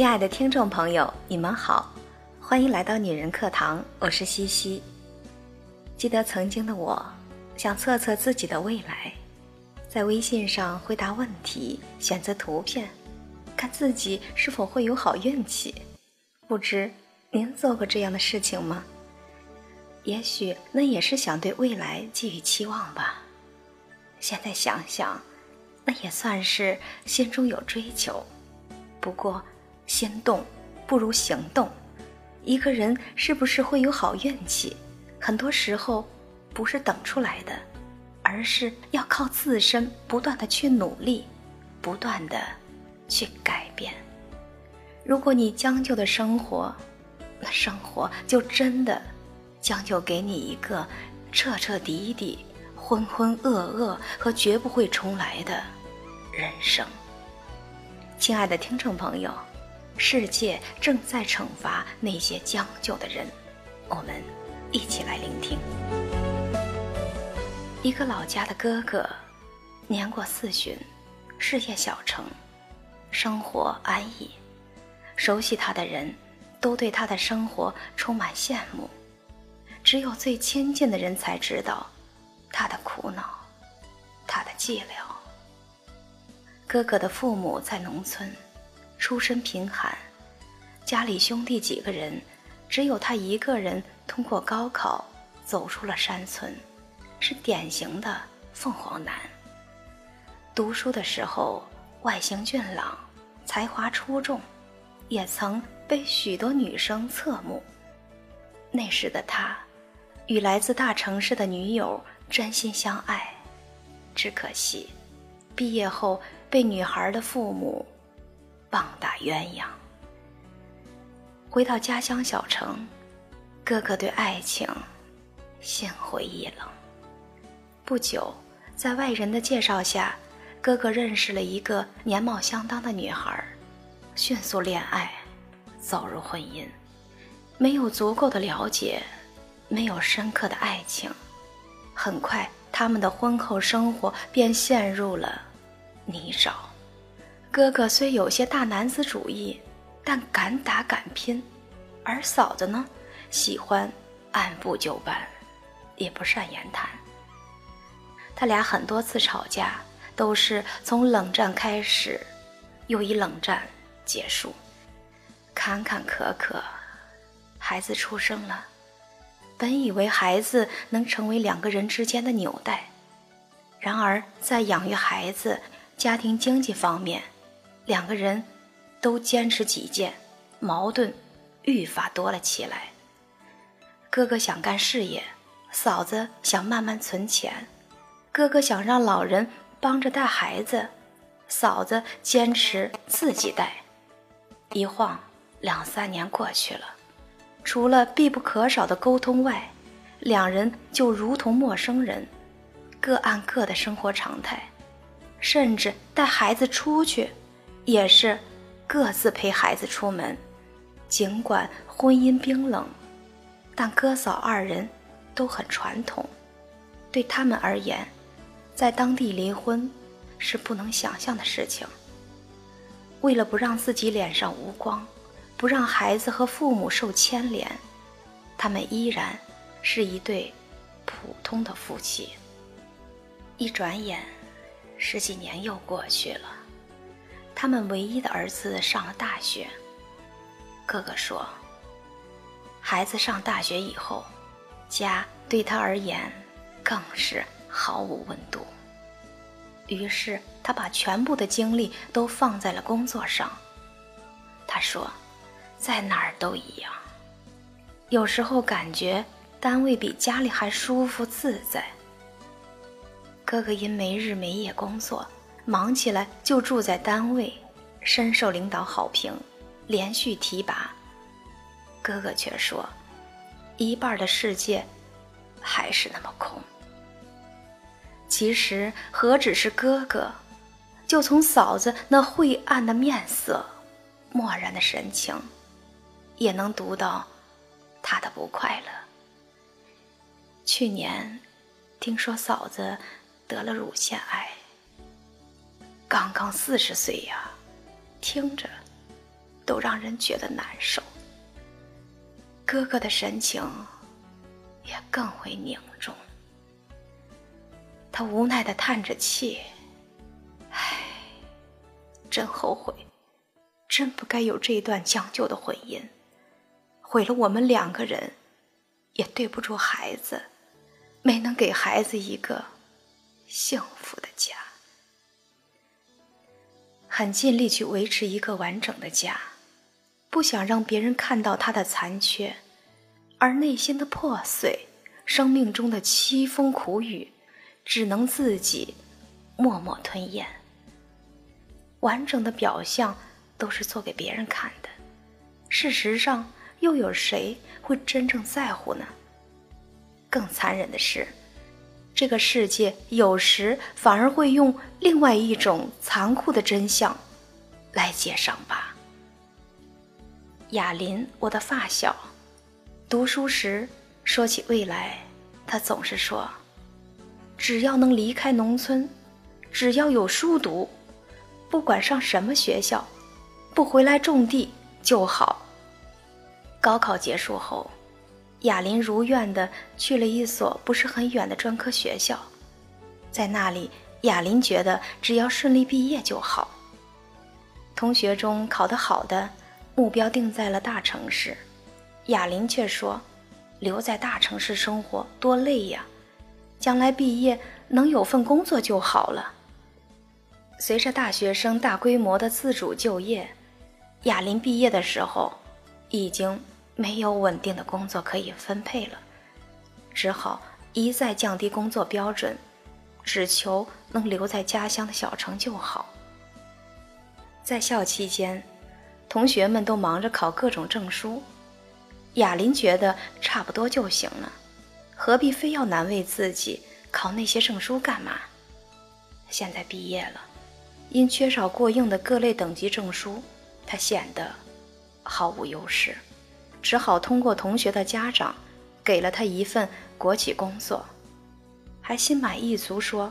亲爱的听众朋友，你们好，欢迎来到女人课堂，我是西西。记得曾经的我，想测测自己的未来，在微信上回答问题，选择图片，看自己是否会有好运气。不知您做过这样的事情吗？也许那也是想对未来寄予期望吧。现在想想，那也算是心中有追求。不过，心动不如行动。一个人是不是会有好运气，很多时候不是等出来的，而是要靠自身不断的去努力，不断的去改变。如果你将就的生活，那生活就真的。将就给你一个彻彻底底、浑浑噩噩和绝不会重来的人生。亲爱的听众朋友，世界正在惩罚那些将就的人，我们一起来聆听。一个老家的哥哥，年过四旬，事业小成，生活安逸，熟悉他的人都对他的生活充满羡慕。只有最亲近的人才知道他的苦恼，他的寂寥。哥哥的父母在农村，出身贫寒，家里兄弟几个人，只有他一个人通过高考走出了山村，是典型的凤凰男。读书的时候，外形俊朗，才华出众，也曾被许多女生侧目。那时的他。与来自大城市的女友真心相爱，只可惜，毕业后被女孩的父母棒打鸳鸯。回到家乡小城，哥哥对爱情心灰意冷。不久，在外人的介绍下，哥哥认识了一个年貌相当的女孩，迅速恋爱，走入婚姻。没有足够的了解。没有深刻的爱情，很快他们的婚后生活便陷入了泥沼。哥哥虽有些大男子主义，但敢打敢拼；而嫂子呢，喜欢按部就班，也不善言谈。他俩很多次吵架，都是从冷战开始，又以冷战结束，坎坎坷坷，孩子出生了。本以为孩子能成为两个人之间的纽带，然而在养育孩子、家庭经济方面，两个人都坚持己见，矛盾愈发多了起来。哥哥想干事业，嫂子想慢慢存钱；哥哥想让老人帮着带孩子，嫂子坚持自己带。一晃两三年过去了。除了必不可少的沟通外，两人就如同陌生人，各按各的生活常态，甚至带孩子出去，也是各自陪孩子出门。尽管婚姻冰冷，但哥嫂二人都很传统。对他们而言，在当地离婚是不能想象的事情。为了不让自己脸上无光。不让孩子和父母受牵连，他们依然是一对普通的夫妻。一转眼，十几年又过去了，他们唯一的儿子上了大学。哥哥说：“孩子上大学以后，家对他而言更是毫无温度。”于是他把全部的精力都放在了工作上。他说。在哪儿都一样。有时候感觉单位比家里还舒服自在。哥哥因没日没夜工作，忙起来就住在单位，深受领导好评，连续提拔。哥哥却说，一半的世界还是那么空。其实何止是哥哥，就从嫂子那晦暗的面色、漠然的神情。也能读到他的不快乐。去年听说嫂子得了乳腺癌，刚刚四十岁呀，听着都让人觉得难受。哥哥的神情也更为凝重，他无奈的叹着气：“唉，真后悔，真不该有这一段将就的婚姻，毁了我们两个人，也对不住孩子，没能给孩子一个幸福的。”很尽力去维持一个完整的家，不想让别人看到他的残缺，而内心的破碎，生命中的凄风苦雨，只能自己默默吞咽。完整的表象都是做给别人看的，事实上又有谁会真正在乎呢？更残忍的是。这个世界有时反而会用另外一种残酷的真相来揭伤疤。雅琳，我的发小，读书时说起未来，他总是说：“只要能离开农村，只要有书读，不管上什么学校，不回来种地就好。”高考结束后。雅琳如愿的去了一所不是很远的专科学校，在那里，雅琳觉得只要顺利毕业就好。同学中考得好的，目标定在了大城市，雅琳却说：“留在大城市生活多累呀，将来毕业能有份工作就好了。”随着大学生大规模的自主就业，雅琳毕业的时候，已经。没有稳定的工作可以分配了，只好一再降低工作标准，只求能留在家乡的小城就好。在校期间，同学们都忙着考各种证书，雅琳觉得差不多就行了，何必非要难为自己考那些证书干嘛？现在毕业了，因缺少过硬的各类等级证书，她显得毫无优势。只好通过同学的家长，给了他一份国企工作，还心满意足说：“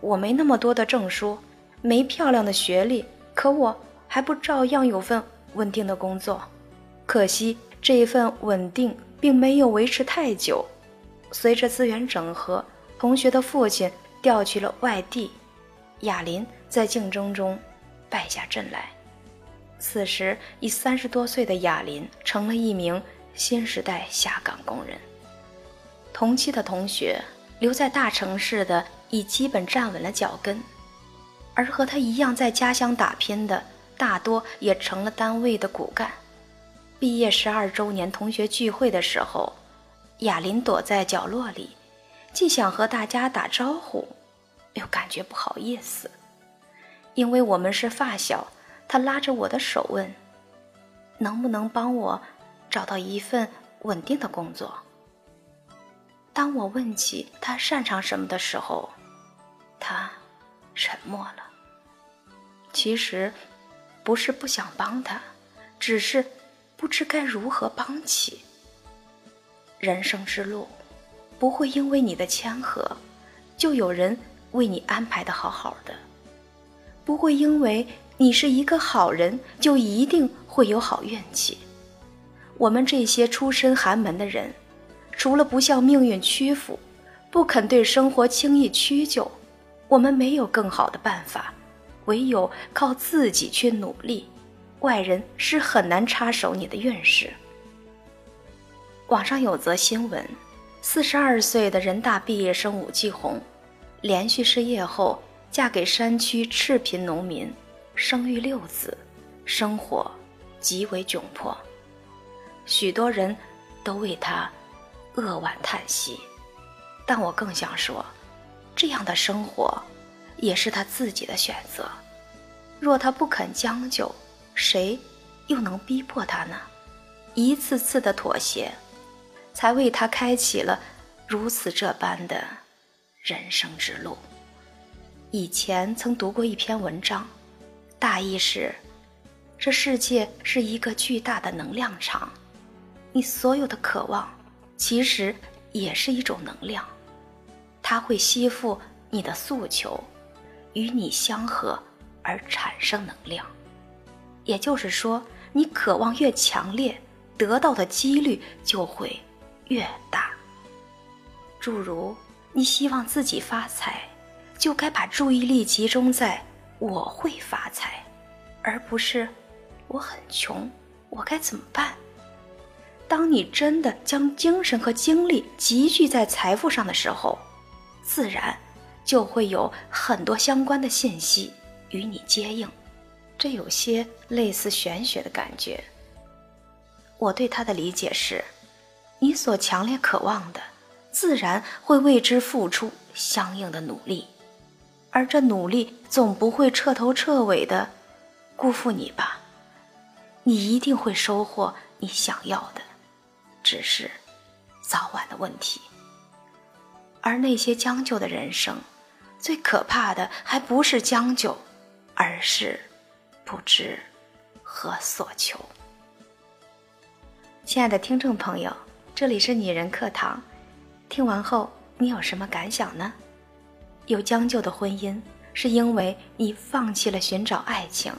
我没那么多的证书，没漂亮的学历，可我还不照样有份稳定的工作？可惜这一份稳定并没有维持太久。随着资源整合，同学的父亲调去了外地，雅琳在竞争中败下阵来。”此时，已三十多岁的雅琳成了一名新时代下岗工人。同期的同学留在大城市的已基本站稳了脚跟，而和他一样在家乡打拼的大多也成了单位的骨干。毕业十二周年同学聚会的时候，雅琳躲在角落里，既想和大家打招呼，又感觉不好意思，因为我们是发小。他拉着我的手问：“能不能帮我找到一份稳定的工作？”当我问起他擅长什么的时候，他沉默了。其实不是不想帮他，只是不知该如何帮起。人生之路不会因为你的谦和，就有人为你安排的好好的，不会因为。你是一个好人，就一定会有好运气。我们这些出身寒门的人，除了不向命运屈服，不肯对生活轻易屈就，我们没有更好的办法，唯有靠自己去努力。外人是很难插手你的运势。网上有则新闻：四十二岁的人大毕业生武继红，连续失业后，嫁给山区赤贫农民。生育六子，生活极为窘迫，许多人都为他扼腕叹息。但我更想说，这样的生活也是他自己的选择。若他不肯将就，谁又能逼迫他呢？一次次的妥协，才为他开启了如此这般的人生之路。以前曾读过一篇文章。大意是，这世界是一个巨大的能量场，你所有的渴望，其实也是一种能量，它会吸附你的诉求，与你相合而产生能量。也就是说，你渴望越强烈，得到的几率就会越大。诸如你希望自己发财，就该把注意力集中在“我会发财”，而不是“我很穷，我该怎么办”。当你真的将精神和精力集聚在财富上的时候，自然就会有很多相关的信息与你接应。这有些类似玄学的感觉。我对他的理解是：你所强烈渴望的，自然会为之付出相应的努力，而这努力总不会彻头彻尾的辜负你吧？你一定会收获你想要的，只是早晚的问题。而那些将就的人生，最可怕的还不是将就，而是。不知何所求。亲爱的听众朋友，这里是女人课堂，听完后你有什么感想呢？有将就的婚姻，是因为你放弃了寻找爱情。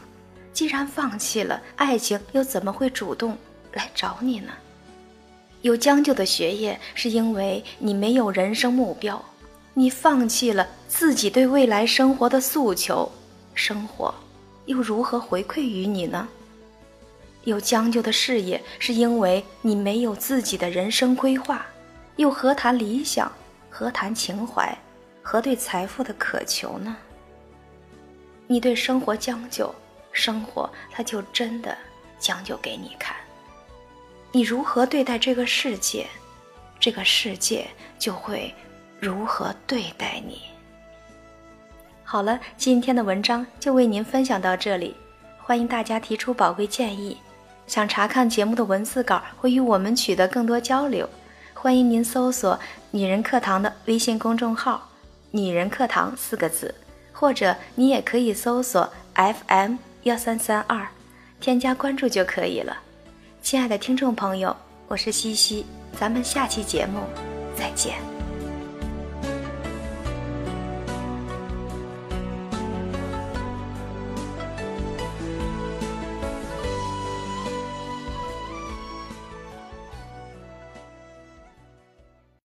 既然放弃了爱情，又怎么会主动来找你呢？有将就的学业，是因为你没有人生目标，你放弃了自己对未来生活的诉求，生活。又如何回馈于你呢？有将就的事业，是因为你没有自己的人生规划，又何谈理想？何谈情怀？和对财富的渴求呢？你对生活将就，生活它就真的将就给你看。你如何对待这个世界，这个世界就会如何对待你。好了，今天的文章就为您分享到这里，欢迎大家提出宝贵建议。想查看节目的文字稿或与我们取得更多交流，欢迎您搜索“女人课堂”的微信公众号“女人课堂”四个字，或者你也可以搜索 FM 幺三三二，添加关注就可以了。亲爱的听众朋友，我是西西，咱们下期节目再见。